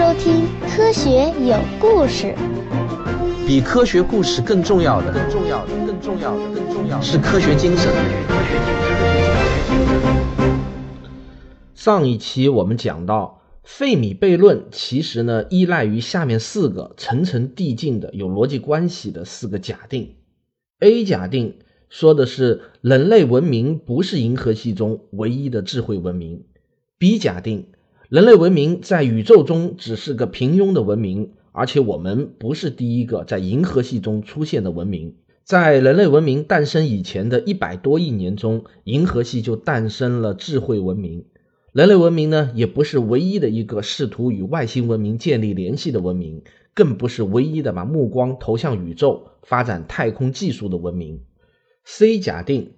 收听《科学有故事》。比科学故事更重要的，更重要的，更重要的，更重要的是科学精神。上一期我们讲到，费米悖论其实呢依赖于下面四个层层递进的有逻辑关系的四个假定。A 假定说的是人类文明不是银河系中唯一的智慧文明。B 假定人类文明在宇宙中只是个平庸的文明，而且我们不是第一个在银河系中出现的文明。在人类文明诞生以前的一百多亿年中，银河系就诞生了智慧文明。人类文明呢，也不是唯一的一个试图与外星文明建立联系的文明，更不是唯一的把目光投向宇宙、发展太空技术的文明。C 假定，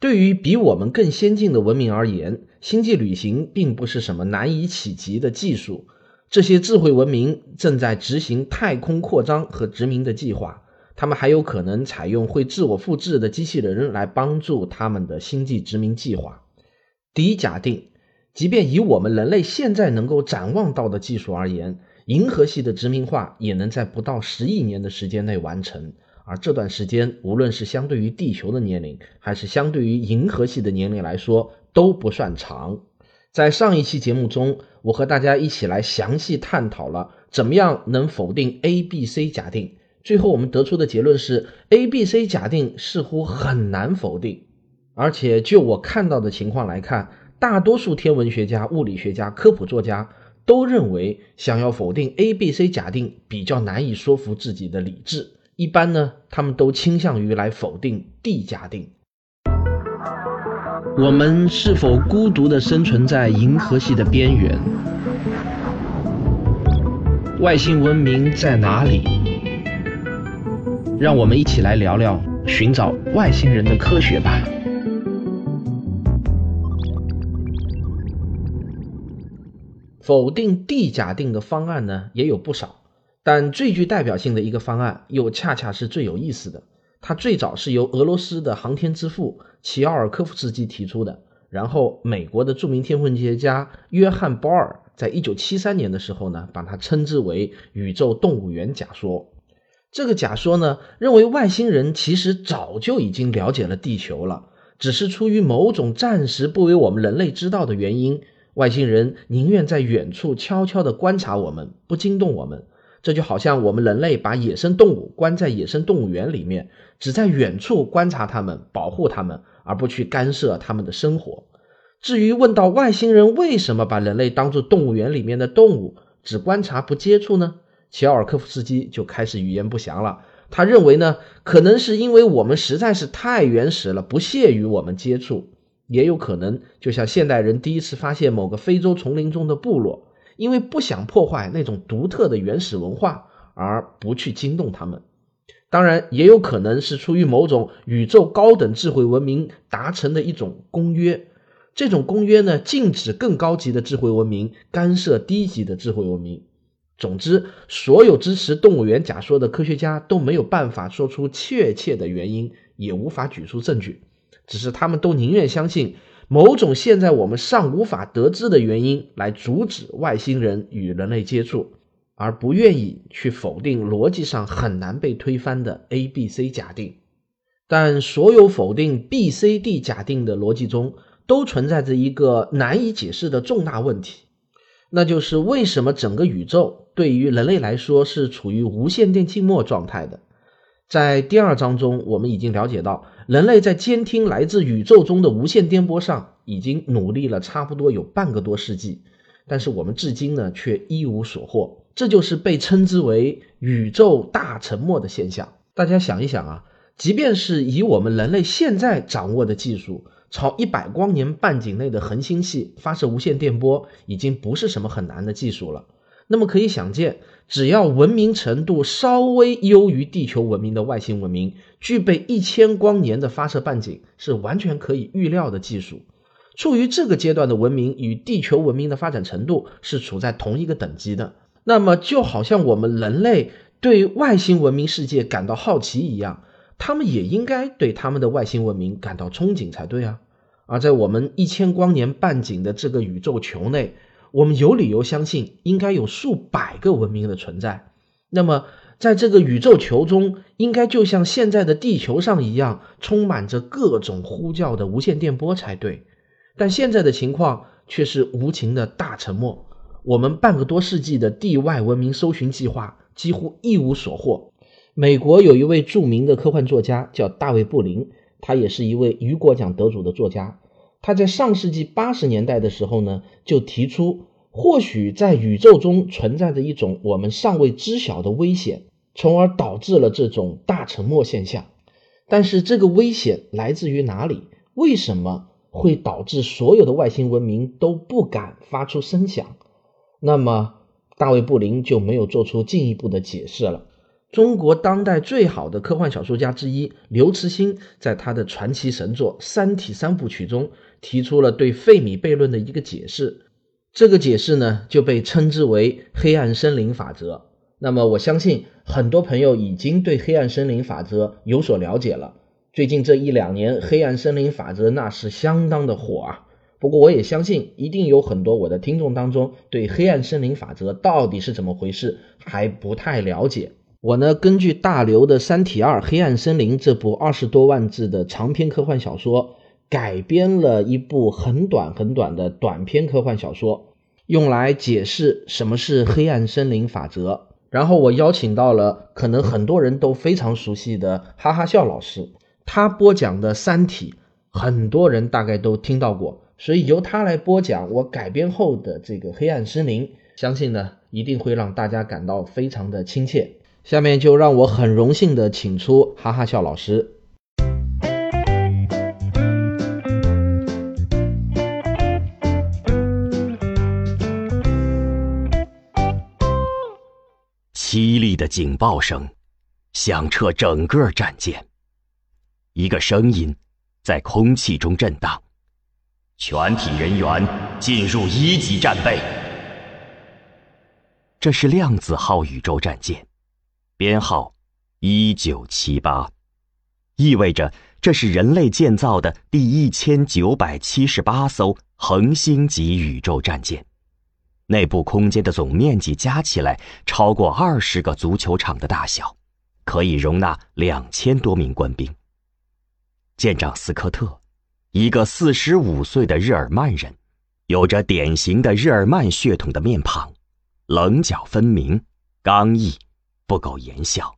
对于比我们更先进的文明而言，星际旅行并不是什么难以企及的技术。这些智慧文明正在执行太空扩张和殖民的计划，他们还有可能采用会自我复制的机器人来帮助他们的星际殖民计划。第一假定。即便以我们人类现在能够展望到的技术而言，银河系的殖民化也能在不到十亿年的时间内完成。而这段时间，无论是相对于地球的年龄，还是相对于银河系的年龄来说，都不算长。在上一期节目中，我和大家一起来详细探讨了怎么样能否定 A、B、C 假定。最后我们得出的结论是，A、B、C 假定似乎很难否定。而且就我看到的情况来看。大多数天文学家、物理学家、科普作家都认为，想要否定 A、B、C 假定比较难以说服自己的理智。一般呢，他们都倾向于来否定地假定。我们是否孤独地生存在银河系的边缘？外星文明在哪里？让我们一起来聊聊寻找外星人的科学吧。否定地假定的方案呢也有不少，但最具代表性的一个方案又恰恰是最有意思的。它最早是由俄罗斯的航天之父齐奥尔科夫斯基提出的，然后美国的著名天文学家约翰·鲍尔在一九七三年的时候呢，把它称之为宇宙动物园假说。这个假说呢，认为外星人其实早就已经了解了地球了，只是出于某种暂时不为我们人类知道的原因。外星人宁愿在远处悄悄地观察我们，不惊动我们。这就好像我们人类把野生动物关在野生动物园里面，只在远处观察它们，保护它们，而不去干涉它们的生活。至于问到外星人为什么把人类当作动物园里面的动物，只观察不接触呢？齐奥尔科夫斯基就开始语言不详了。他认为呢，可能是因为我们实在是太原始了，不屑于我们接触。也有可能，就像现代人第一次发现某个非洲丛林中的部落，因为不想破坏那种独特的原始文化，而不去惊动他们。当然，也有可能是出于某种宇宙高等智慧文明达成的一种公约。这种公约呢，禁止更高级的智慧文明干涉低级的智慧文明。总之，所有支持动物园假说的科学家都没有办法说出确切的原因，也无法举出证据。只是他们都宁愿相信某种现在我们尚无法得知的原因来阻止外星人与人类接触，而不愿意去否定逻辑上很难被推翻的 A、B、C 假定。但所有否定 B、C、D 假定的逻辑中，都存在着一个难以解释的重大问题，那就是为什么整个宇宙对于人类来说是处于无线电静默状态的？在第二章中，我们已经了解到，人类在监听来自宇宙中的无线电波上已经努力了差不多有半个多世纪，但是我们至今呢却一无所获。这就是被称之为宇宙大沉默的现象。大家想一想啊，即便是以我们人类现在掌握的技术，朝一百光年半径内的恒星系发射无线电波，已经不是什么很难的技术了。那么可以想见。只要文明程度稍微优于地球文明的外星文明，具备一千光年的发射半径，是完全可以预料的技术。处于这个阶段的文明与地球文明的发展程度是处在同一个等级的。那么，就好像我们人类对外星文明世界感到好奇一样，他们也应该对他们的外星文明感到憧憬才对啊！而在我们一千光年半径的这个宇宙球内，我们有理由相信应该有数百个文明的存在。那么，在这个宇宙球中，应该就像现在的地球上一样，充满着各种呼叫的无线电波才对。但现在的情况却是无情的大沉默。我们半个多世纪的地外文明搜寻计划几乎一无所获。美国有一位著名的科幻作家叫大卫·布林，他也是一位雨果奖得主的作家。他在上世纪八十年代的时候呢，就提出，或许在宇宙中存在着一种我们尚未知晓的危险，从而导致了这种大沉默现象。但是这个危险来自于哪里？为什么会导致所有的外星文明都不敢发出声响？那么，大卫·布林就没有做出进一步的解释了。中国当代最好的科幻小说家之一刘慈欣，在他的传奇神作《三体》三部曲中，提出了对费米悖论的一个解释。这个解释呢，就被称之为“黑暗森林法则”。那么，我相信很多朋友已经对黑暗森林法则有所了解了。最近这一两年，黑暗森林法则那是相当的火啊。不过，我也相信，一定有很多我的听众当中对黑暗森林法则到底是怎么回事还不太了解。我呢，根据大刘的《三体二：黑暗森林》这部二十多万字的长篇科幻小说，改编了一部很短很短的短篇科幻小说，用来解释什么是黑暗森林法则。然后我邀请到了可能很多人都非常熟悉的哈哈笑老师，他播讲的《三体》，很多人大概都听到过。所以由他来播讲我改编后的这个黑暗森林，相信呢一定会让大家感到非常的亲切。下面就让我很荣幸的请出哈哈笑老师。凄厉的警报声响彻整个战舰，一个声音在空气中震荡。全体人员进入一级战备。这是量子号宇宙战舰，编号一九七八，意味着这是人类建造的第一千九百七十八艘恒星级宇宙战舰，内部空间的总面积加起来超过二十个足球场的大小，可以容纳两千多名官兵。舰长斯科特。一个四十五岁的日耳曼人，有着典型的日耳曼血统的面庞，棱角分明，刚毅，不苟言笑。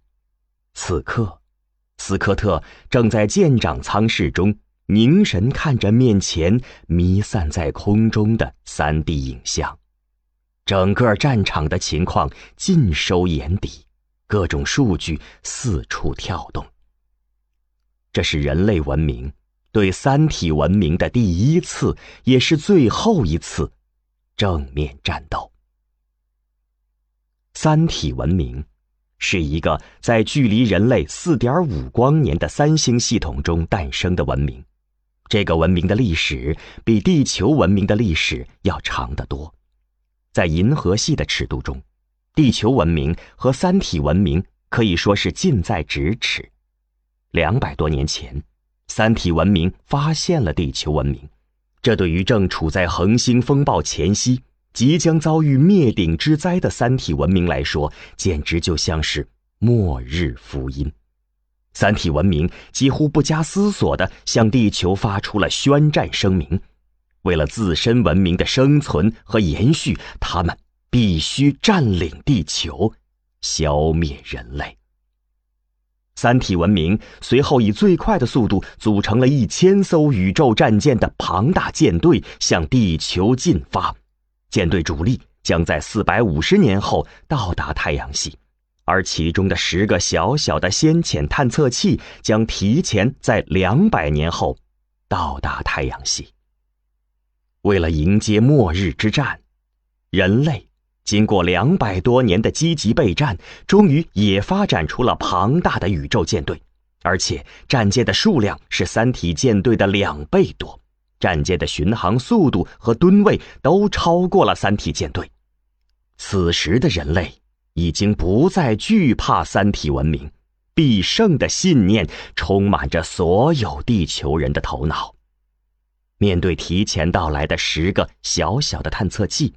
此刻，斯科特正在舰长舱室中凝神看着面前弥散在空中的三 D 影像，整个战场的情况尽收眼底，各种数据四处跳动。这是人类文明。对三体文明的第一次，也是最后一次正面战斗。三体文明是一个在距离人类四点五光年的三星系统中诞生的文明，这个文明的历史比地球文明的历史要长得多。在银河系的尺度中，地球文明和三体文明可以说是近在咫尺。两百多年前。三体文明发现了地球文明，这对于正处在恒星风暴前夕、即将遭遇灭顶之灾的三体文明来说，简直就像是末日福音。三体文明几乎不加思索地向地球发出了宣战声明：为了自身文明的生存和延续，他们必须占领地球，消灭人类。三体文明随后以最快的速度组成了一千艘宇宙战舰的庞大舰队，向地球进发。舰队主力将在四百五十年后到达太阳系，而其中的十个小小的先遣探测器将提前在两百年后到达太阳系。为了迎接末日之战，人类。经过两百多年的积极备战，终于也发展出了庞大的宇宙舰队，而且战舰的数量是三体舰队的两倍多，战舰的巡航速度和吨位都超过了三体舰队。此时的人类已经不再惧怕三体文明，必胜的信念充满着所有地球人的头脑。面对提前到来的十个小小的探测器。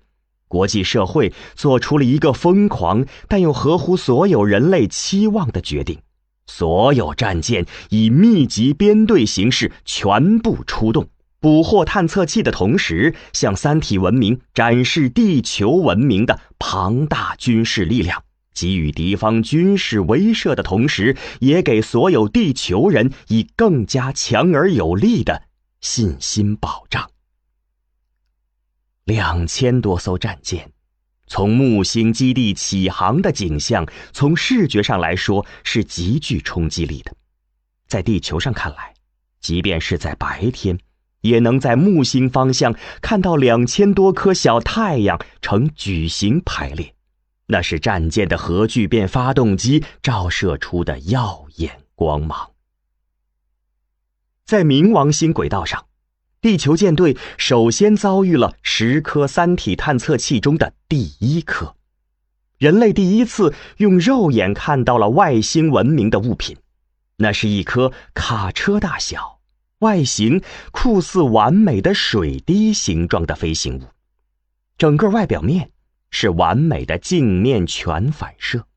国际社会做出了一个疯狂但又合乎所有人类期望的决定：所有战舰以密集编队形式全部出动，捕获探测器的同时，向三体文明展示地球文明的庞大军事力量。给予敌方军事威慑的同时，也给所有地球人以更加强而有力的信心保障。两千多艘战舰从木星基地起航的景象，从视觉上来说是极具冲击力的。在地球上看来，即便是在白天，也能在木星方向看到两千多颗小太阳呈矩形排列，那是战舰的核聚变发动机照射出的耀眼光芒。在冥王星轨道上。地球舰队首先遭遇了十颗三体探测器中的第一颗，人类第一次用肉眼看到了外星文明的物品，那是一颗卡车大小、外形酷似完美的水滴形状的飞行物，整个外表面是完美的镜面全反射，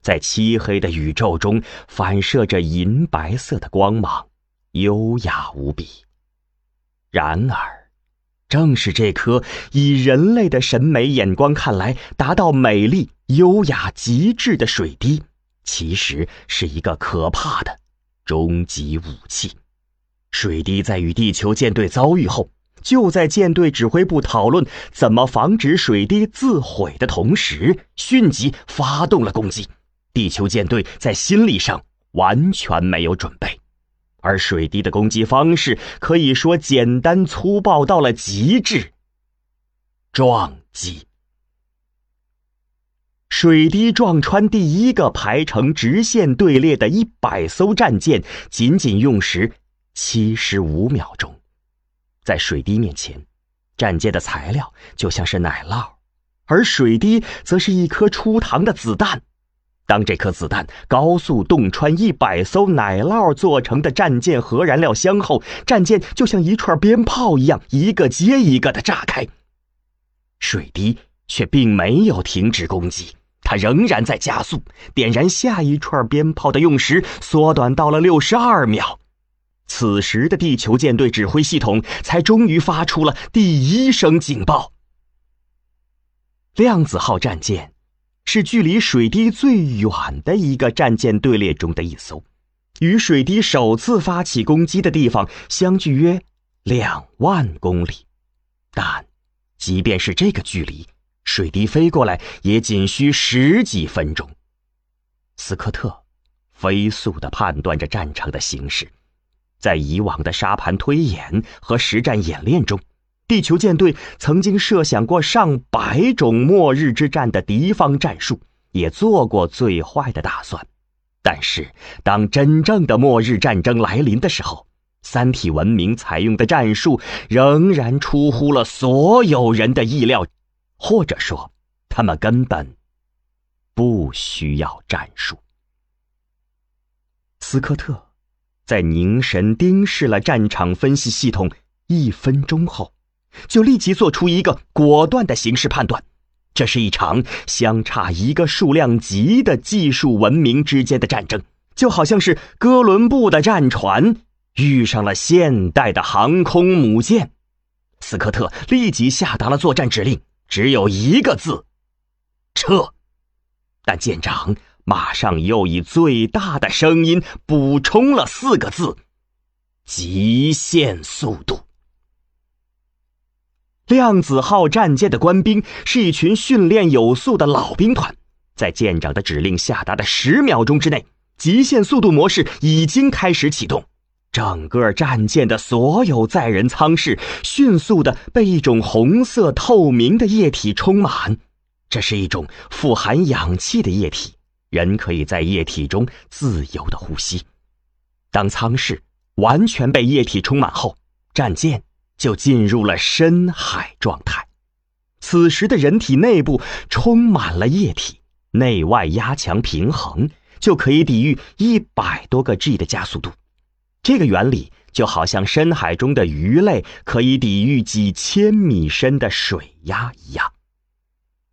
在漆黑的宇宙中反射着银白色的光芒，优雅无比。然而，正是这颗以人类的审美眼光看来达到美丽、优雅极致的水滴，其实是一个可怕的终极武器。水滴在与地球舰队遭遇后，就在舰队指挥部讨论怎么防止水滴自毁的同时，迅即发动了攻击。地球舰队在心理上完全没有准备。而水滴的攻击方式可以说简单粗暴到了极致。撞击，水滴撞穿第一个排成直线队列的一百艘战舰，仅仅用时七十五秒钟。在水滴面前，战舰的材料就像是奶酪，而水滴则是一颗出膛的子弹。当这颗子弹高速洞穿一百艘奶酪做成的战舰核燃料箱后，战舰就像一串鞭炮一样，一个接一个的炸开。水滴却并没有停止攻击，它仍然在加速，点燃下一串鞭炮的用时缩短到了六十二秒。此时的地球舰队指挥系统才终于发出了第一声警报。量子号战舰。是距离水滴最远的一个战舰队列中的一艘，与水滴首次发起攻击的地方相距约两万公里，但即便是这个距离，水滴飞过来也仅需十几分钟。斯科特飞速地判断着战场的形势，在以往的沙盘推演和实战演练中。地球舰队曾经设想过上百种末日之战的敌方战术，也做过最坏的打算。但是，当真正的末日战争来临的时候，三体文明采用的战术仍然出乎了所有人的意料，或者说，他们根本不需要战术。斯科特在凝神盯视了战场分析系统一分钟后。就立即做出一个果断的形势判断，这是一场相差一个数量级的技术文明之间的战争，就好像是哥伦布的战船遇上了现代的航空母舰。斯科特立即下达了作战指令，只有一个字：撤。但舰长马上又以最大的声音补充了四个字：极限速度。量子号战舰的官兵是一群训练有素的老兵团，在舰长的指令下达的十秒钟之内，极限速度模式已经开始启动。整个战舰的所有载人舱室迅速的被一种红色透明的液体充满，这是一种富含氧气的液体，人可以在液体中自由的呼吸。当舱室完全被液体充满后，战舰。就进入了深海状态。此时的人体内部充满了液体，内外压强平衡，就可以抵御一百多个 G 的加速度。这个原理就好像深海中的鱼类可以抵御几千米深的水压一样。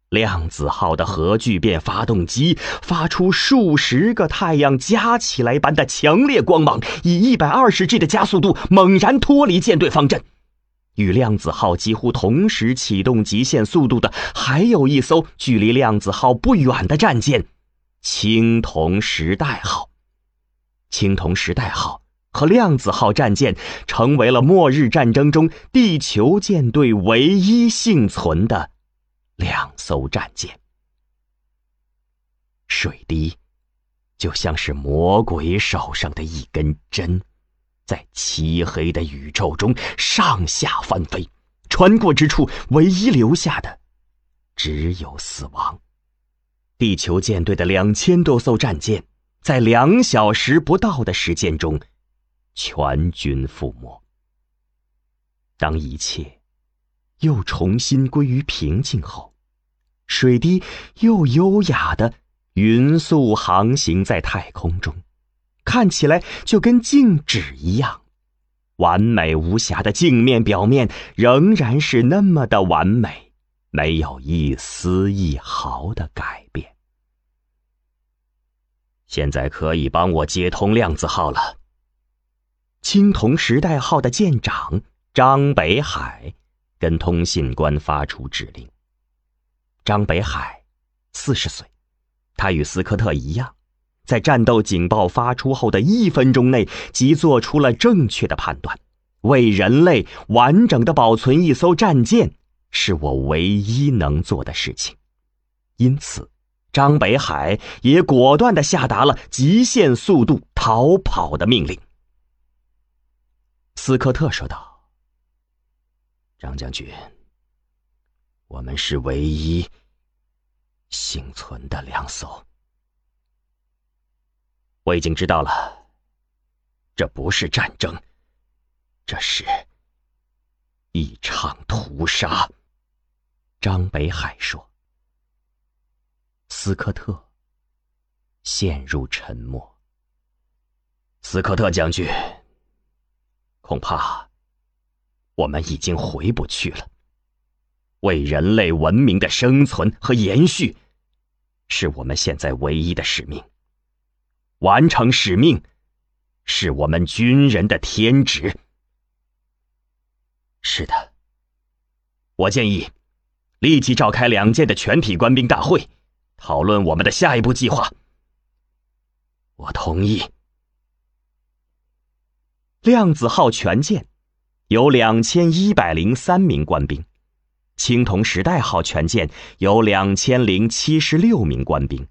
量子号的核聚变发动机发出数十个太阳加起来般的强烈光芒，以一百二十 G 的加速度猛然脱离舰队方阵。与量子号几乎同时启动极限速度的，还有一艘距离量子号不远的战舰——青铜时代号。青铜时代号和量子号战舰成为了末日战争中地球舰队唯一幸存的。两艘战舰，水滴就像是魔鬼手上的一根针，在漆黑的宇宙中上下翻飞，穿过之处，唯一留下的只有死亡。地球舰队的两千多艘战舰，在两小时不到的时间中全军覆没。当一切。又重新归于平静后，水滴又优雅的匀速航行在太空中，看起来就跟静止一样，完美无瑕的镜面表面仍然是那么的完美，没有一丝一毫的改变。现在可以帮我接通量子号了。青铜时代号的舰长张北海。跟通信官发出指令。张北海，四十岁，他与斯科特一样，在战斗警报发出后的一分钟内即做出了正确的判断。为人类完整的保存一艘战舰，是我唯一能做的事情。因此，张北海也果断的下达了极限速度逃跑的命令。斯科特说道。张将军，我们是唯一幸存的两艘。我已经知道了，这不是战争，这是一场屠杀。张北海说。斯科特陷入沉默。斯科特将军，恐怕。我们已经回不去了。为人类文明的生存和延续，是我们现在唯一的使命。完成使命，是我们军人的天职。是的，我建议立即召开两舰的全体官兵大会，讨论我们的下一步计划。我同意。量子号全舰。有两千一百零三名官兵，青铜时代号全舰有两千零七十六名官兵，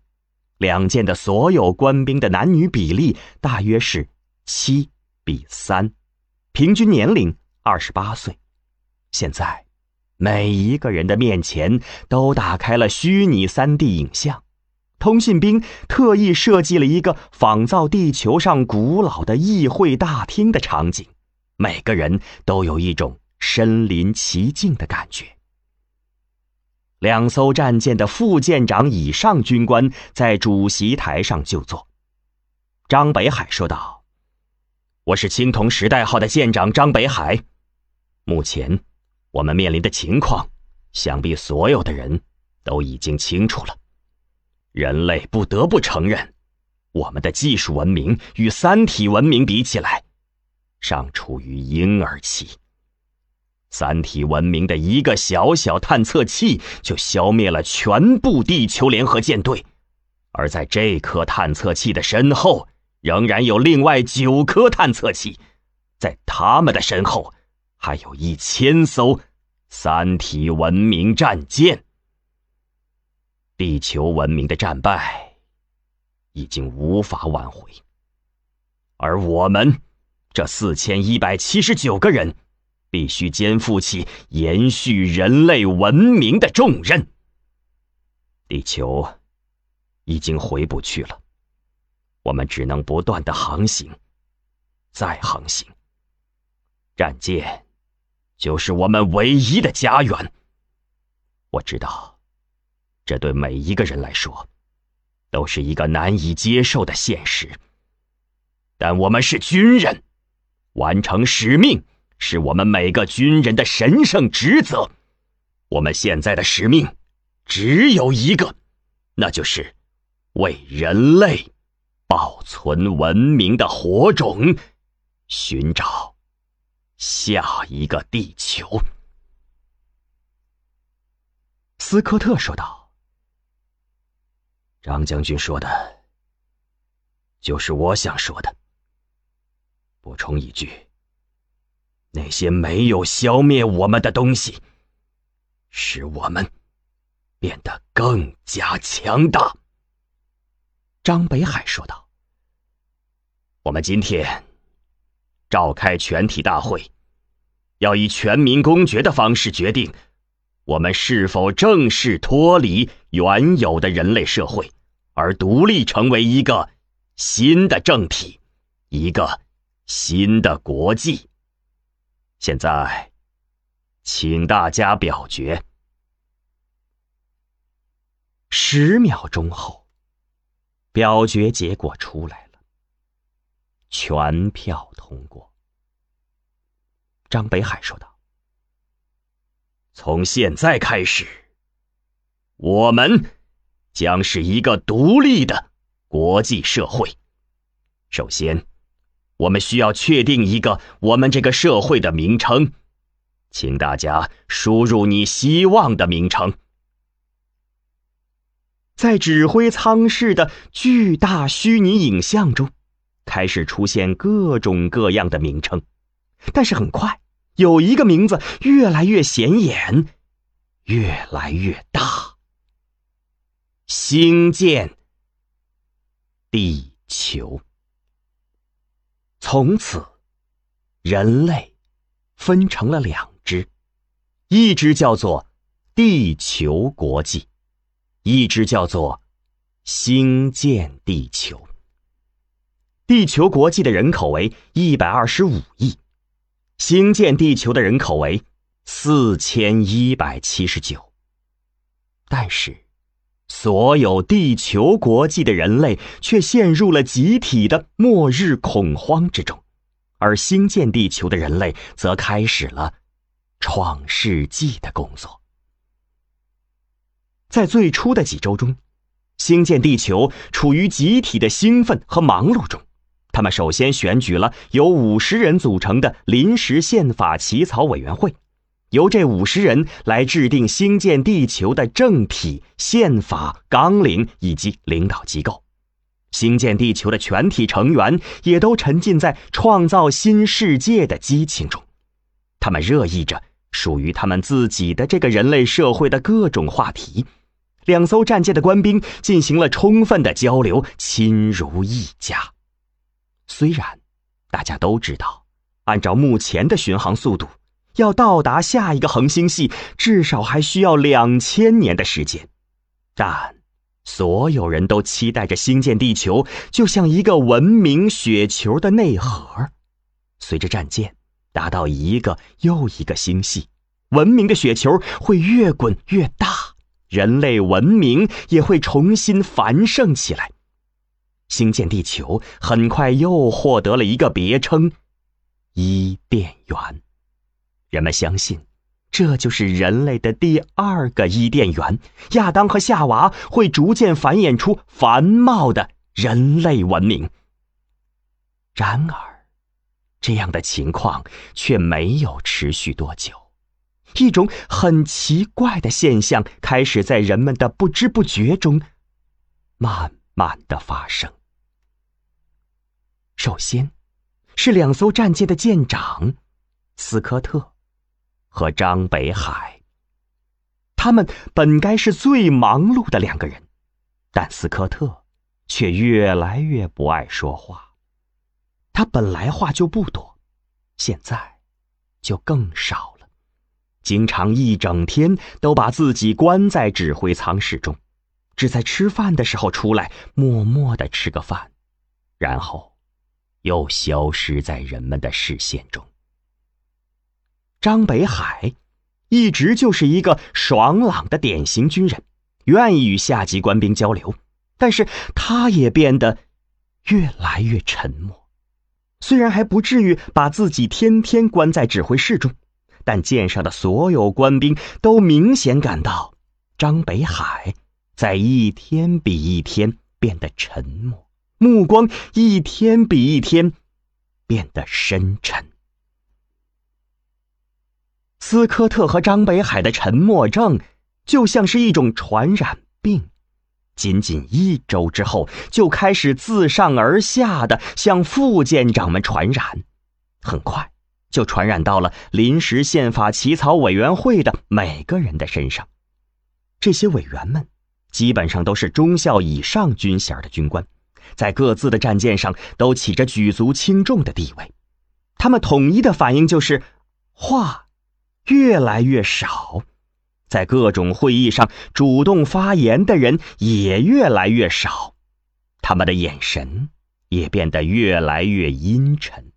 两舰的所有官兵的男女比例大约是七比三，平均年龄二十八岁。现在，每一个人的面前都打开了虚拟三 D 影像，通信兵特意设计了一个仿造地球上古老的议会大厅的场景。每个人都有一种身临其境的感觉。两艘战舰的副舰长以上军官在主席台上就坐。张北海说道：“我是青铜时代号的舰长张北海。目前我们面临的情况，想必所有的人都已经清楚了。人类不得不承认，我们的技术文明与三体文明比起来。”尚处于婴儿期。三体文明的一个小小探测器就消灭了全部地球联合舰队，而在这颗探测器的身后，仍然有另外九颗探测器，在他们的身后，还有一千艘三体文明战舰。地球文明的战败已经无法挽回，而我们。这四千一百七十九个人，必须肩负起延续人类文明的重任。地球已经回不去了，我们只能不断的航行，再航行。战舰就是我们唯一的家园。我知道，这对每一个人来说，都是一个难以接受的现实。但我们是军人。完成使命是我们每个军人的神圣职责。我们现在的使命只有一个，那就是为人类保存文明的火种，寻找下一个地球。斯科特说道：“张将军说的，就是我想说的。补充一句。”那些没有消灭我们的东西，使我们变得更加强大。”张北海说道。“我们今天召开全体大会，要以全民公决的方式决定，我们是否正式脱离原有的人类社会，而独立成为一个新的政体，一个新的国际。”现在，请大家表决。十秒钟后，表决结果出来了，全票通过。张北海说道：“从现在开始，我们将是一个独立的国际社会。首先。”我们需要确定一个我们这个社会的名称，请大家输入你希望的名称。在指挥舱室的巨大虚拟影像中，开始出现各种各样的名称，但是很快有一个名字越来越显眼，越来越大。星舰地球。从此，人类分成了两支，一支叫做地球国际，一支叫做星舰地球。地球国际的人口为一百二十五亿，星舰地球的人口为四千一百七十九。但是。所有地球国际的人类却陷入了集体的末日恐慌之中，而兴建地球的人类则开始了创世纪的工作。在最初的几周中，星舰地球处于集体的兴奋和忙碌中。他们首先选举了由五十人组成的临时宪法起草委员会。由这五十人来制定兴建地球的政体、宪法纲领以及领导机构。兴建地球的全体成员也都沉浸在创造新世界的激情中，他们热议着属于他们自己的这个人类社会的各种话题。两艘战舰的官兵进行了充分的交流，亲如一家。虽然大家都知道，按照目前的巡航速度。要到达下一个恒星系，至少还需要两千年的时间，但所有人都期待着星舰地球，就像一个文明雪球的内核。随着战舰达到一个又一个星系，文明的雪球会越滚越大，人类文明也会重新繁盛起来。星舰地球很快又获得了一个别称——伊甸园。人们相信，这就是人类的第二个伊甸园。亚当和夏娃会逐渐繁衍出繁茂的人类文明。然而，这样的情况却没有持续多久。一种很奇怪的现象开始在人们的不知不觉中慢慢的发生。首先，是两艘战舰的舰长斯科特。和张北海，他们本该是最忙碌的两个人，但斯科特却越来越不爱说话。他本来话就不多，现在就更少了，经常一整天都把自己关在指挥舱室中，只在吃饭的时候出来，默默的吃个饭，然后又消失在人们的视线中。张北海一直就是一个爽朗的典型军人，愿意与下级官兵交流，但是他也变得越来越沉默。虽然还不至于把自己天天关在指挥室中，但舰上的所有官兵都明显感到张北海在一天比一天变得沉默，目光一天比一天变得深沉。斯科特和张北海的沉默症就像是一种传染病，仅仅一周之后就开始自上而下的向副舰长们传染，很快就传染到了临时宪法起草委员会的每个人的身上。这些委员们基本上都是中校以上军衔的军官，在各自的战舰上都起着举足轻重的地位，他们统一的反应就是话。越来越少，在各种会议上主动发言的人也越来越少，他们的眼神也变得越来越阴沉。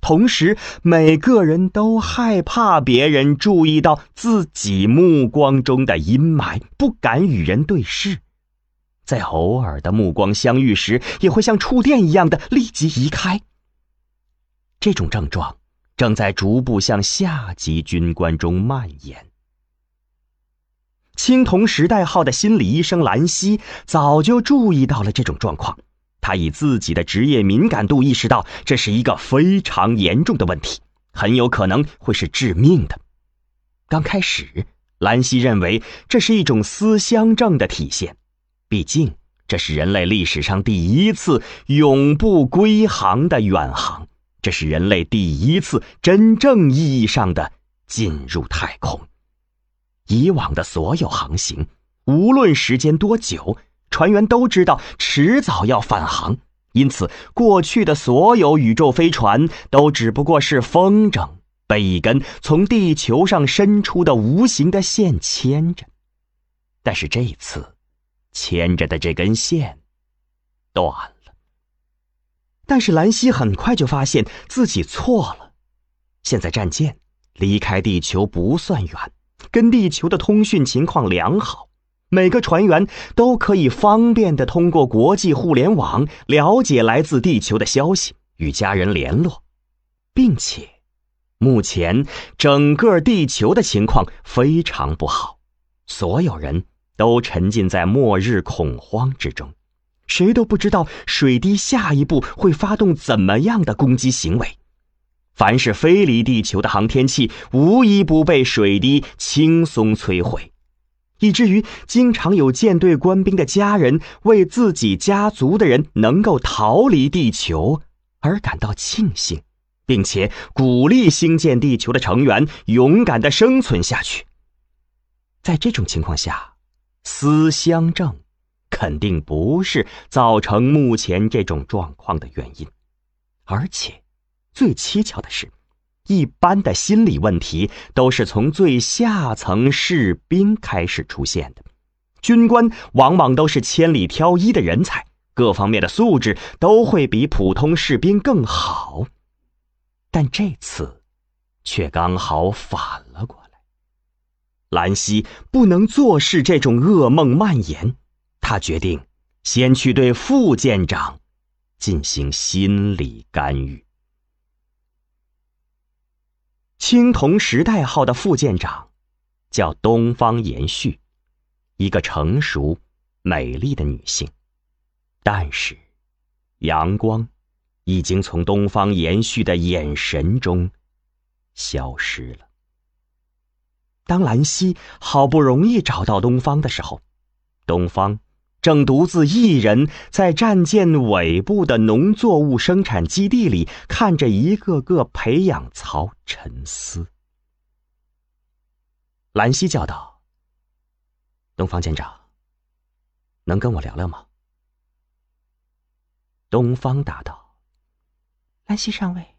同时，每个人都害怕别人注意到自己目光中的阴霾，不敢与人对视，在偶尔的目光相遇时，也会像触电一样的立即移开。这种症状。正在逐步向下级军官中蔓延。青铜时代号的心理医生兰西早就注意到了这种状况，他以自己的职业敏感度意识到这是一个非常严重的问题，很有可能会是致命的。刚开始，兰西认为这是一种思乡症的体现，毕竟这是人类历史上第一次永不归航的远航。这是人类第一次真正意义上的进入太空。以往的所有航行，无论时间多久，船员都知道迟早要返航，因此过去的所有宇宙飞船都只不过是风筝，被一根从地球上伸出的无形的线牵着。但是这一次，牵着的这根线断了。但是兰西很快就发现自己错了。现在战舰离开地球不算远，跟地球的通讯情况良好，每个船员都可以方便的通过国际互联网了解来自地球的消息，与家人联络，并且，目前整个地球的情况非常不好，所有人都沉浸在末日恐慌之中。谁都不知道水滴下一步会发动怎么样的攻击行为。凡是飞离地球的航天器，无一不被水滴轻松摧毁，以至于经常有舰队官兵的家人为自己家族的人能够逃离地球而感到庆幸，并且鼓励星舰地球的成员勇敢的生存下去。在这种情况下，思乡症。肯定不是造成目前这种状况的原因，而且，最蹊跷的是，一般的心理问题都是从最下层士兵开始出现的。军官往往都是千里挑一的人才，各方面的素质都会比普通士兵更好，但这次，却刚好反了过来。兰溪不能坐视这种噩梦蔓延。他决定先去对副舰长进行心理干预。青铜时代号的副舰长叫东方延续，一个成熟美丽的女性，但是阳光已经从东方延续的眼神中消失了。当兰溪好不容易找到东方的时候，东方。正独自一人在战舰尾部的农作物生产基地里，看着一个个培养槽沉思。兰溪叫道：“东方舰长，能跟我聊聊吗？”东方答道：“兰溪上尉，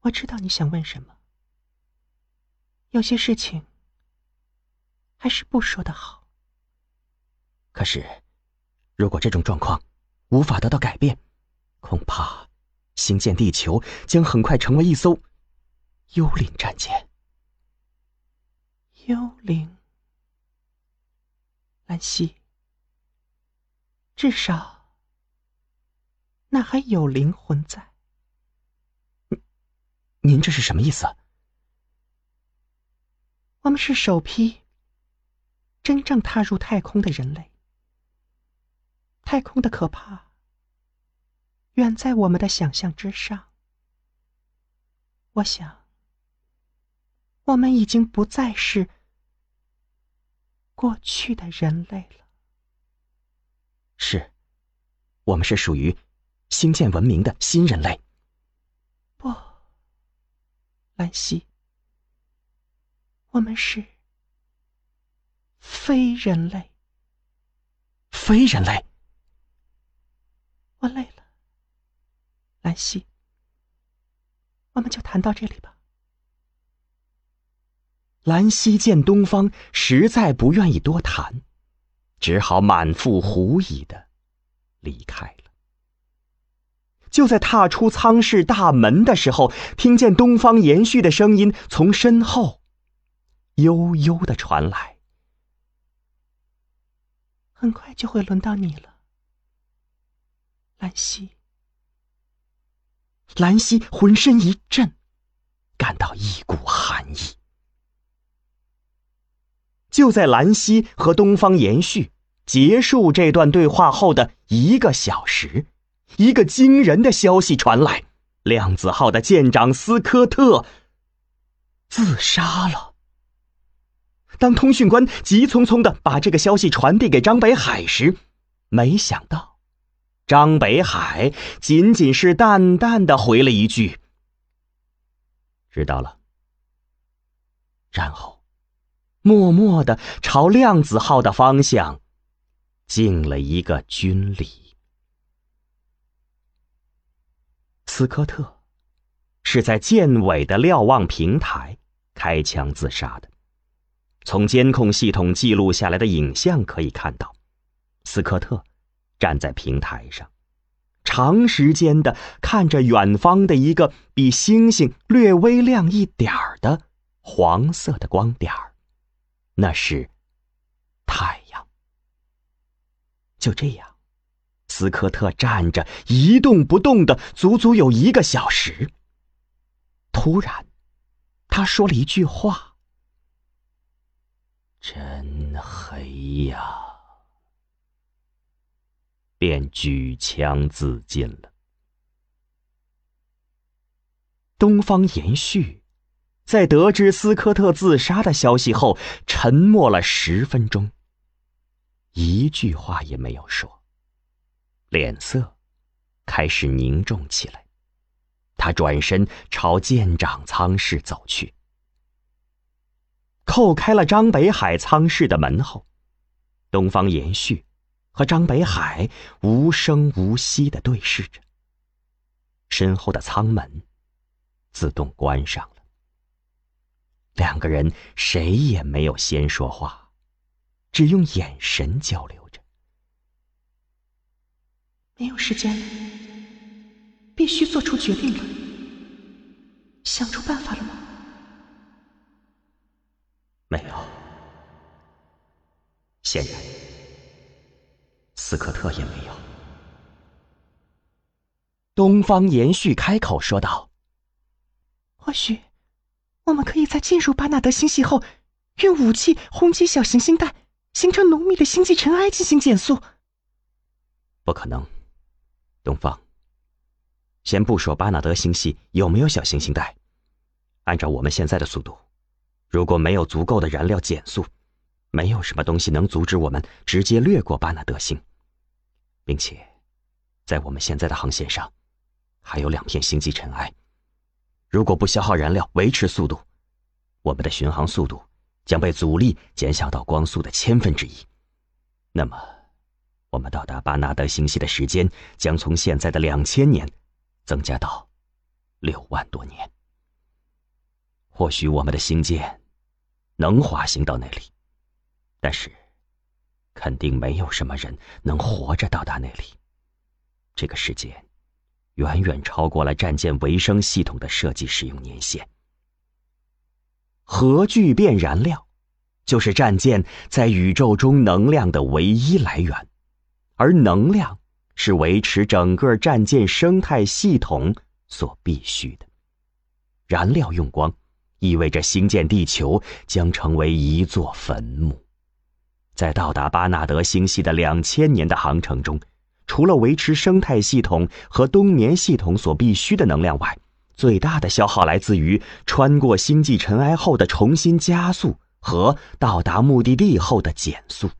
我知道你想问什么。有些事情还是不说的好。”可是，如果这种状况无法得到改变，恐怕星舰地球将很快成为一艘幽灵战舰。幽灵，兰溪，至少那还有灵魂在。您这是什么意思？我们是首批真正踏入太空的人类。太空的可怕，远在我们的想象之上。我想，我们已经不再是过去的人类了。是，我们是属于星舰文明的新人类。不，兰溪，我们是非人类。非人类。我累了，兰溪，我们就谈到这里吧。兰溪见东方实在不愿意多谈，只好满腹狐疑的离开了。就在踏出舱室大门的时候，听见东方延续的声音从身后悠悠的传来：“很快就会轮到你了。”兰溪，兰溪浑身一震，感到一股寒意。就在兰溪和东方延续结束这段对话后的一个小时，一个惊人的消息传来：量子号的舰长斯科特自杀了。当通讯官急匆匆的把这个消息传递给张北海时，没想到。张北海仅仅是淡淡的回了一句：“知道了。”然后，默默的朝量子号的方向敬了一个军礼。斯科特是在舰尾的瞭望平台开枪自杀的。从监控系统记录下来的影像可以看到，斯科特。站在平台上，长时间的看着远方的一个比星星略微亮一点儿的黄色的光点儿，那是太阳。就这样，斯科特站着一动不动的，足足有一个小时。突然，他说了一句话：“真黑呀。”便举枪自尽了。东方延续在得知斯科特自杀的消息后，沉默了十分钟，一句话也没有说，脸色开始凝重起来。他转身朝舰长舱室走去，扣开了张北海舱室的门后，东方延续。和张北海无声无息的对视着，身后的舱门自动关上了。两个人谁也没有先说话，只用眼神交流着。没有时间了，必须做出决定了。想出办法了吗？没有，显然。斯科特也没有。东方延续开口说道：“或许，我们可以在进入巴纳德星系后，用武器轰击小行星带，形成浓密的星际尘埃进行减速。”不可能，东方。先不说巴纳德星系有没有小行星带，按照我们现在的速度，如果没有足够的燃料减速，没有什么东西能阻止我们直接掠过巴纳德星。并且，在我们现在的航线上，还有两片星际尘埃。如果不消耗燃料维持速度，我们的巡航速度将被阻力减小到光速的千分之一。那么，我们到达巴纳德星系的时间将从现在的两千年增加到六万多年。或许我们的星舰能滑行到那里，但是。肯定没有什么人能活着到达那里。这个时间远远超过了战舰维生系统的设计使用年限。核聚变燃料就是战舰在宇宙中能量的唯一来源，而能量是维持整个战舰生态系统所必须的。燃料用光，意味着星舰地球将成为一座坟墓。在到达巴纳德星系的两千年的航程中，除了维持生态系统和冬眠系统所必需的能量外，最大的消耗来自于穿过星际尘埃后的重新加速和到达目的地后的减速。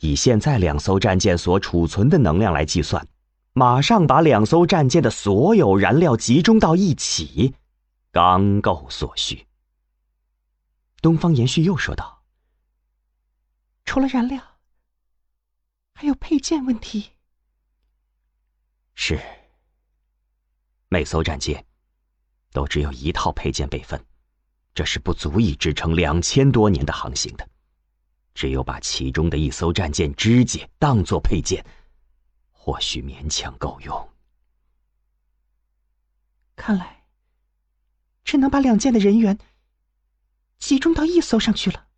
以现在两艘战舰所储存的能量来计算，马上把两艘战舰的所有燃料集中到一起，刚够所需。东方延续又说道：“除了燃料，还有配件问题。是，每艘战舰。”都只有一套配件备份，这是不足以支撑两千多年的航行的。只有把其中的一艘战舰肢解当做配件，或许勉强够用。看来，只能把两舰的人员集中到一艘上去了。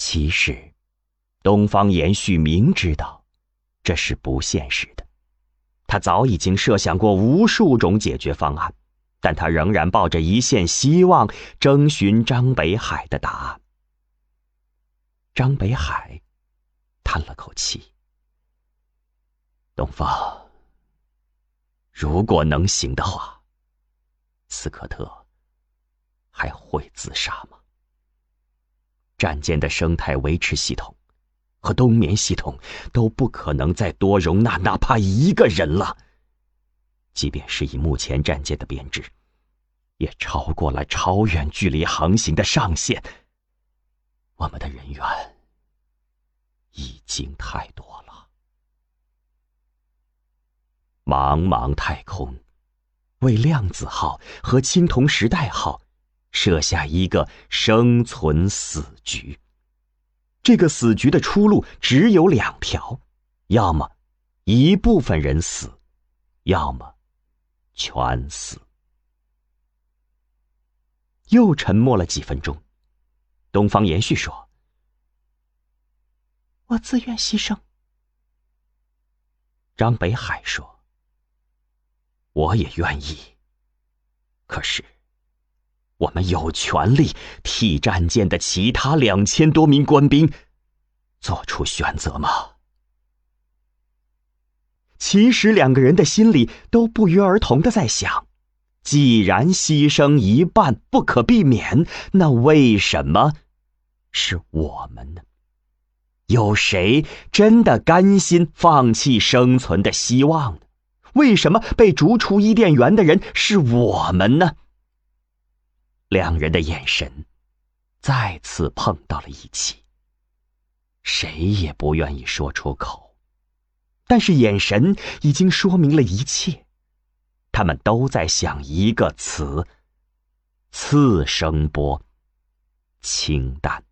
其实，东方延续明知道这是不现实的，他早已经设想过无数种解决方案。但他仍然抱着一线希望，征询张北海的答案。张北海叹了口气：“东方，如果能行的话，斯科特还会自杀吗？战舰的生态维持系统和冬眠系统都不可能再多容纳哪怕一个人了。”即便是以目前战舰的编制，也超过了超远距离航行的上限。我们的人员已经太多了。茫茫太空，为量子号和青铜时代号设下一个生存死局。这个死局的出路只有两条：要么一部分人死，要么。全死。又沉默了几分钟，东方延续说：“我自愿牺牲。”张北海说：“我也愿意。可是，我们有权利替战舰的其他两千多名官兵做出选择吗？”其实两个人的心里都不约而同的在想：既然牺牲一半不可避免，那为什么是我们呢？有谁真的甘心放弃生存的希望呢？为什么被逐出伊甸园的人是我们呢？两人的眼神再次碰到了一起，谁也不愿意说出口。但是眼神已经说明了一切，他们都在想一个词：次声波。氢弹。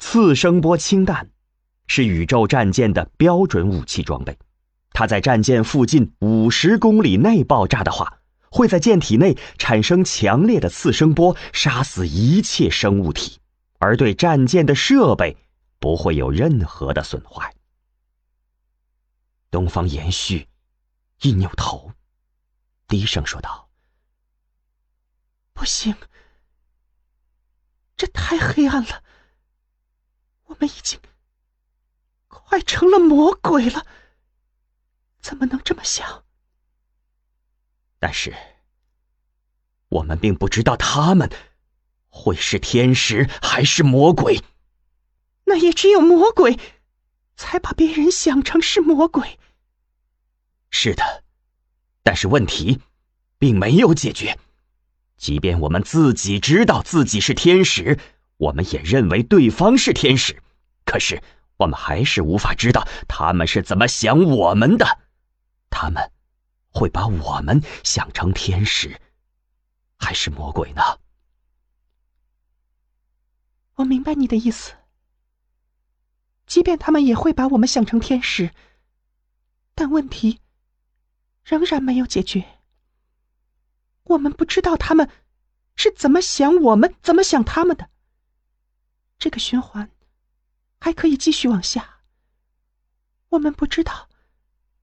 次声波氢弹是宇宙战舰的标准武器装备，它在战舰附近五十公里内爆炸的话，会在舰体内产生强烈的次声波，杀死一切生物体，而对战舰的设备。不会有任何的损坏。东方延续一扭头，低声说道：“不行，这太黑暗了。我们已经快成了魔鬼了，怎么能这么想？但是，我们并不知道他们会是天使还是魔鬼。”那也只有魔鬼，才把别人想成是魔鬼。是的，但是问题并没有解决。即便我们自己知道自己是天使，我们也认为对方是天使，可是我们还是无法知道他们是怎么想我们的。他们会把我们想成天使，还是魔鬼呢？我明白你的意思。即便他们也会把我们想成天使，但问题仍然没有解决。我们不知道他们是怎么想我们，怎么想他们的。这个循环还可以继续往下。我们不知道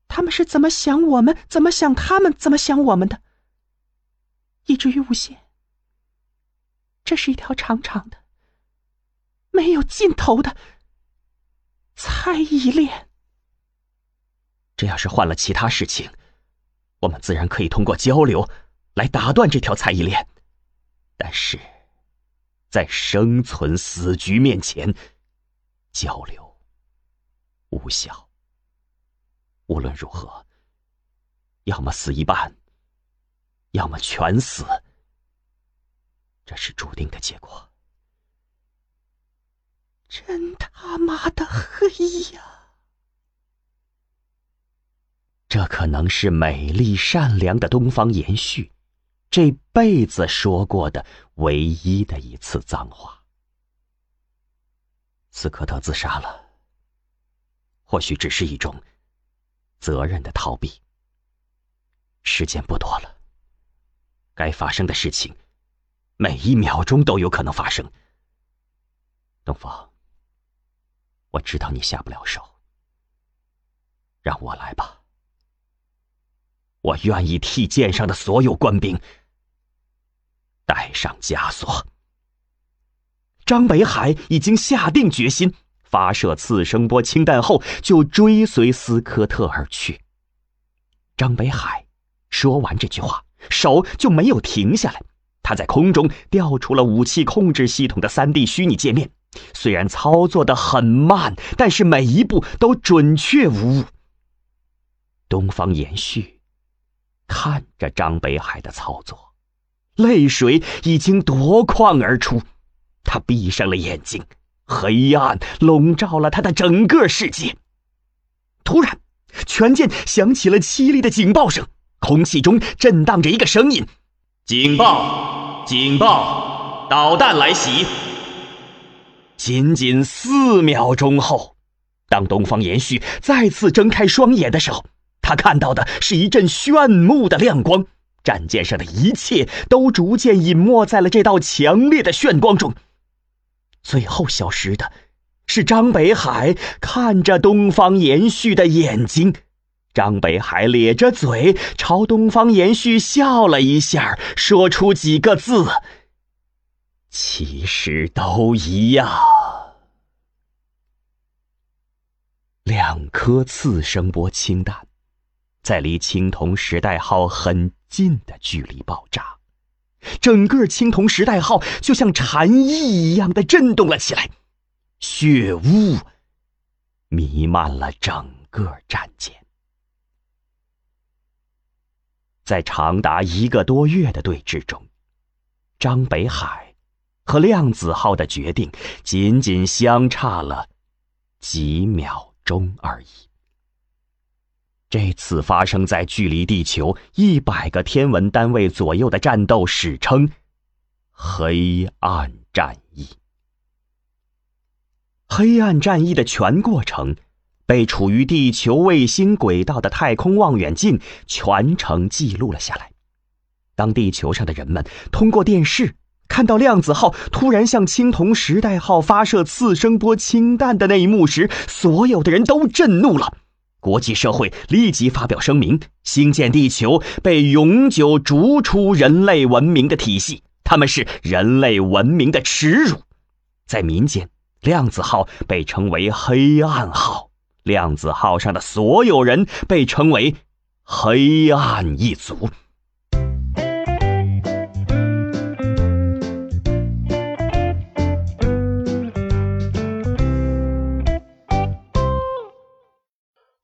他们是怎么想我们，怎么想他们，怎么想我们的，以至于无限。这是一条长长的。没有尽头的猜疑链。这要是换了其他事情，我们自然可以通过交流来打断这条猜疑链。但是，在生存死局面前，交流无效。无论如何，要么死一半，要么全死。这是注定的结果。真他妈的黑呀！这可能是美丽善良的东方延续这辈子说过的唯一的一次脏话。斯科特自杀了，或许只是一种责任的逃避。时间不多了，该发生的事情。每一秒钟都有可能发生，东方，我知道你下不了手，让我来吧，我愿意替舰上的所有官兵带上枷锁。张北海已经下定决心，发射次声波氢弹后就追随斯科特而去。张北海说完这句话，手就没有停下来。他在空中调出了武器控制系统的三 D 虚拟界面，虽然操作的很慢，但是每一步都准确无误。东方延续看着张北海的操作，泪水已经夺眶而出。他闭上了眼睛，黑暗笼罩了他的整个世界。突然，全舰响起了凄厉的警报声，空气中震荡着一个声音：“警报！”警报！导弹来袭！仅仅四秒钟后，当东方延续再次睁开双眼的时候，他看到的是一阵炫目的亮光，战舰上的一切都逐渐隐没在了这道强烈的炫光中。最后消失的，是张北海看着东方延续的眼睛。张北海咧着嘴朝东方延续笑了一下，说出几个字：“其实都一样。”两颗次声波氢弹，在离青铜时代号很近的距离爆炸，整个青铜时代号就像蝉翼一样的震动了起来，血雾弥漫了整个战舰。在长达一个多月的对峙中，张北海和量子号的决定仅仅相差了几秒钟而已。这次发生在距离地球一百个天文单位左右的战斗史称“黑暗战役”。黑暗战役的全过程。被处于地球卫星轨道的太空望远镜全程记录了下来。当地球上的人们通过电视看到量子号突然向青铜时代号发射次声波氢弹的那一幕时，所有的人都震怒了。国际社会立即发表声明：星舰地球被永久逐出人类文明的体系，他们是人类文明的耻辱。在民间，量子号被称为“黑暗号”。量子号上的所有人被称为“黑暗一族”。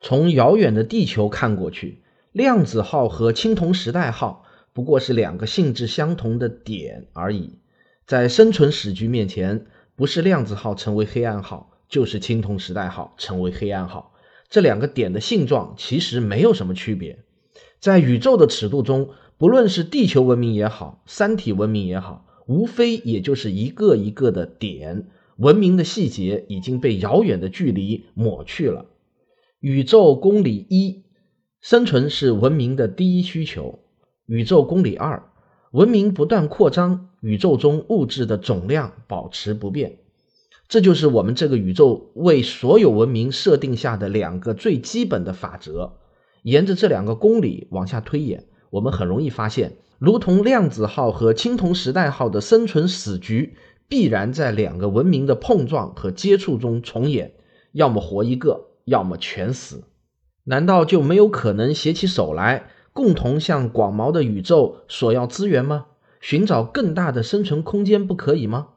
从遥远的地球看过去，量子号和青铜时代号不过是两个性质相同的点而已。在生存死局面前，不是量子号成为黑暗号。就是青铜时代号成为黑暗号，这两个点的性状其实没有什么区别。在宇宙的尺度中，不论是地球文明也好，三体文明也好，无非也就是一个一个的点。文明的细节已经被遥远的距离抹去了。宇宙公理一，生存是文明的第一需求；宇宙公理二，文明不断扩张，宇宙中物质的总量保持不变。这就是我们这个宇宙为所有文明设定下的两个最基本的法则。沿着这两个公理往下推演，我们很容易发现，如同量子号和青铜时代号的生存死局，必然在两个文明的碰撞和接触中重演，要么活一个，要么全死。难道就没有可能携起手来，共同向广袤的宇宙索要资源吗？寻找更大的生存空间不可以吗？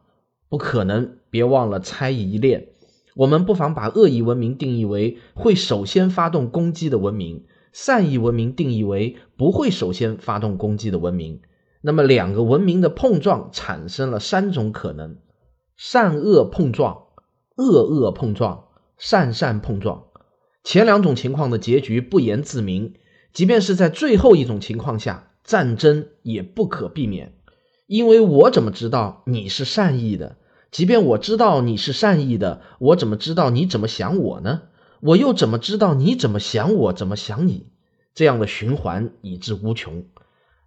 不可能！别忘了猜疑链。我们不妨把恶意文明定义为会首先发动攻击的文明，善意文明定义为不会首先发动攻击的文明。那么，两个文明的碰撞产生了三种可能：善恶碰撞、恶恶碰撞、善善碰撞。前两种情况的结局不言自明，即便是在最后一种情况下，战争也不可避免。因为我怎么知道你是善意的？即便我知道你是善意的，我怎么知道你怎么想我呢？我又怎么知道你怎么想我，怎么想你？这样的循环以至无穷。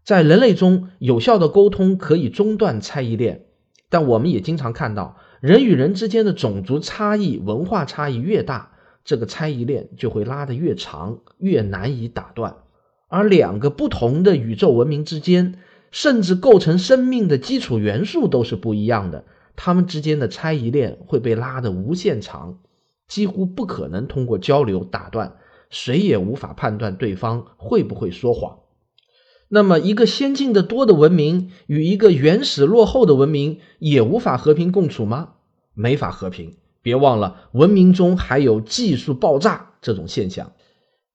在人类中，有效的沟通可以中断猜疑链，但我们也经常看到，人与人之间的种族差异、文化差异越大，这个猜疑链就会拉得越长，越难以打断。而两个不同的宇宙文明之间，甚至构成生命的基础元素都是不一样的，他们之间的猜疑链会被拉得无限长，几乎不可能通过交流打断，谁也无法判断对方会不会说谎。那么，一个先进的多的文明与一个原始落后的文明也无法和平共处吗？没法和平。别忘了，文明中还有技术爆炸这种现象。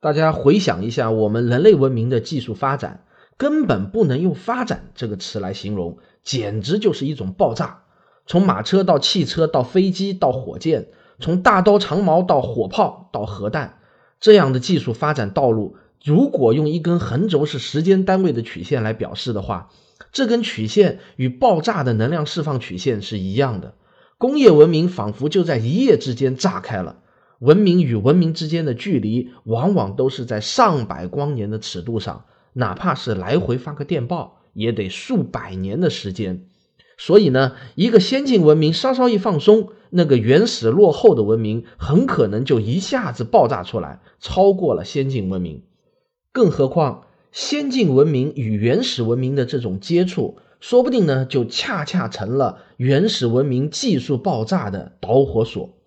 大家回想一下，我们人类文明的技术发展，根本不能用“发展”这个词来形容，简直就是一种爆炸。从马车到汽车，到飞机，到火箭；从大刀长矛到火炮，到核弹，这样的技术发展道路。如果用一根横轴是时间单位的曲线来表示的话，这根曲线与爆炸的能量释放曲线是一样的。工业文明仿佛就在一夜之间炸开了。文明与文明之间的距离往往都是在上百光年的尺度上，哪怕是来回发个电报，也得数百年的时间。所以呢，一个先进文明稍稍一放松，那个原始落后的文明很可能就一下子爆炸出来，超过了先进文明。更何况，先进文明与原始文明的这种接触，说不定呢，就恰恰成了原始文明技术爆炸的导火索。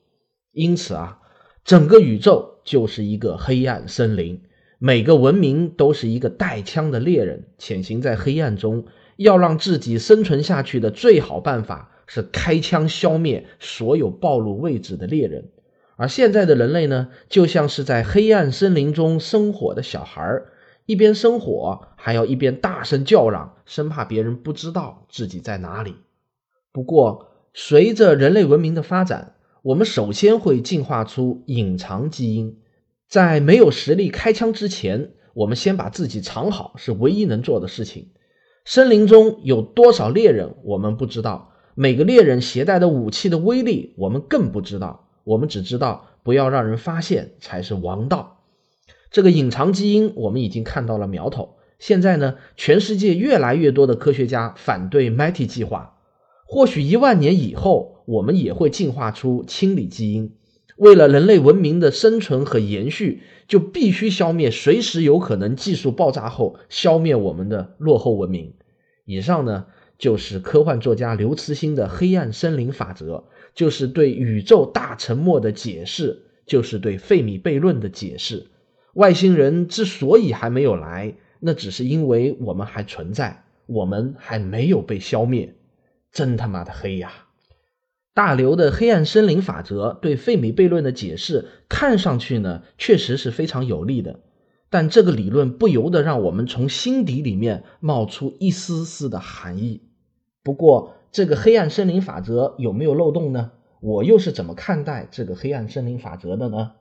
因此啊，整个宇宙就是一个黑暗森林，每个文明都是一个带枪的猎人，潜行在黑暗中。要让自己生存下去的最好办法是开枪消灭所有暴露位置的猎人。而现在的人类呢，就像是在黑暗森林中生火的小孩，一边生火，还要一边大声叫嚷，生怕别人不知道自己在哪里。不过，随着人类文明的发展，我们首先会进化出隐藏基因。在没有实力开枪之前，我们先把自己藏好，是唯一能做的事情。森林中有多少猎人，我们不知道；每个猎人携带的武器的威力，我们更不知道。我们只知道不要让人发现才是王道。这个隐藏基因，我们已经看到了苗头。现在呢，全世界越来越多的科学家反对 MIT 计划。或许一万年以后，我们也会进化出清理基因。为了人类文明的生存和延续，就必须消灭随时有可能技术爆炸后消灭我们的落后文明。以上呢，就是科幻作家刘慈欣的黑暗森林法则。就是对宇宙大沉默的解释，就是对费米悖论的解释。外星人之所以还没有来，那只是因为我们还存在，我们还没有被消灭。真他妈的黑呀！大刘的黑暗森林法则对费米悖论的解释，看上去呢确实是非常有利的，但这个理论不由得让我们从心底里面冒出一丝丝的寒意。不过，这个黑暗森林法则有没有漏洞呢？我又是怎么看待这个黑暗森林法则的呢？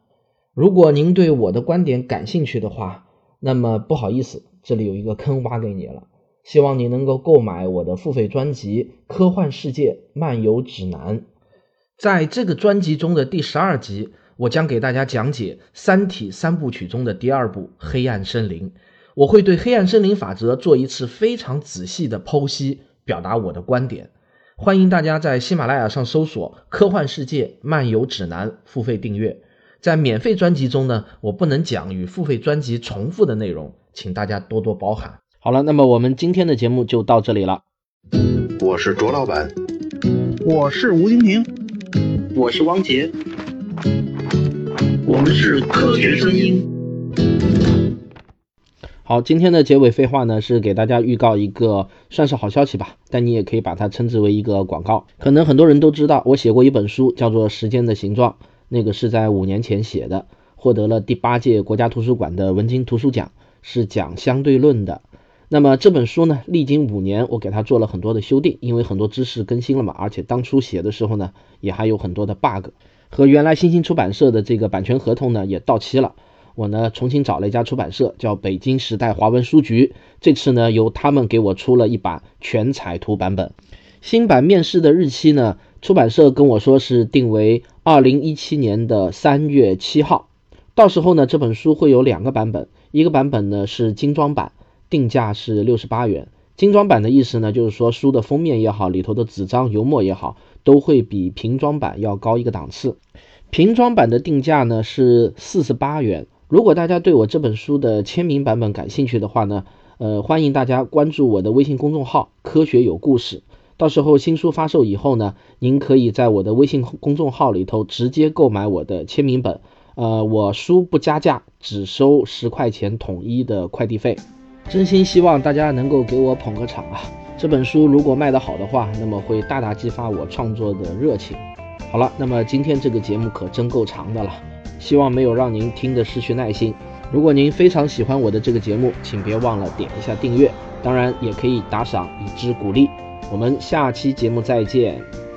如果您对我的观点感兴趣的话，那么不好意思，这里有一个坑挖给你了。希望你能够购买我的付费专辑《科幻世界漫游指南》。在这个专辑中的第十二集，我将给大家讲解《三体》三部曲中的第二部《黑暗森林》。我会对黑暗森林法则做一次非常仔细的剖析。表达我的观点，欢迎大家在喜马拉雅上搜索《科幻世界漫游指南》付费订阅。在免费专辑中呢，我不能讲与付费专辑重复的内容，请大家多多包涵。好了，那么我们今天的节目就到这里了。我是卓老板，我是吴京平，我是汪杰，我们是科学声音。好，今天的结尾废话呢，是给大家预告一个算是好消息吧，但你也可以把它称之为一个广告。可能很多人都知道，我写过一本书，叫做《时间的形状》，那个是在五年前写的，获得了第八届国家图书馆的文津图书奖，是讲相对论的。那么这本书呢，历经五年，我给它做了很多的修订，因为很多知识更新了嘛，而且当初写的时候呢，也还有很多的 bug，和原来新星出版社的这个版权合同呢也到期了。我呢重新找了一家出版社，叫北京时代华文书局。这次呢由他们给我出了一版全彩图版本。新版面世的日期呢，出版社跟我说是定为二零一七年的三月七号。到时候呢，这本书会有两个版本，一个版本呢是精装版，定价是六十八元。精装版的意思呢，就是说书的封面也好，里头的纸张油墨也好，都会比平装版要高一个档次。平装版的定价呢是四十八元。如果大家对我这本书的签名版本感兴趣的话呢，呃，欢迎大家关注我的微信公众号“科学有故事”。到时候新书发售以后呢，您可以在我的微信公众号里头直接购买我的签名本。呃，我书不加价，只收十块钱统一的快递费。真心希望大家能够给我捧个场啊！这本书如果卖得好的话，那么会大大激发我创作的热情。好了，那么今天这个节目可真够长的了。希望没有让您听得失去耐心。如果您非常喜欢我的这个节目，请别忘了点一下订阅，当然也可以打赏以资鼓励。我们下期节目再见。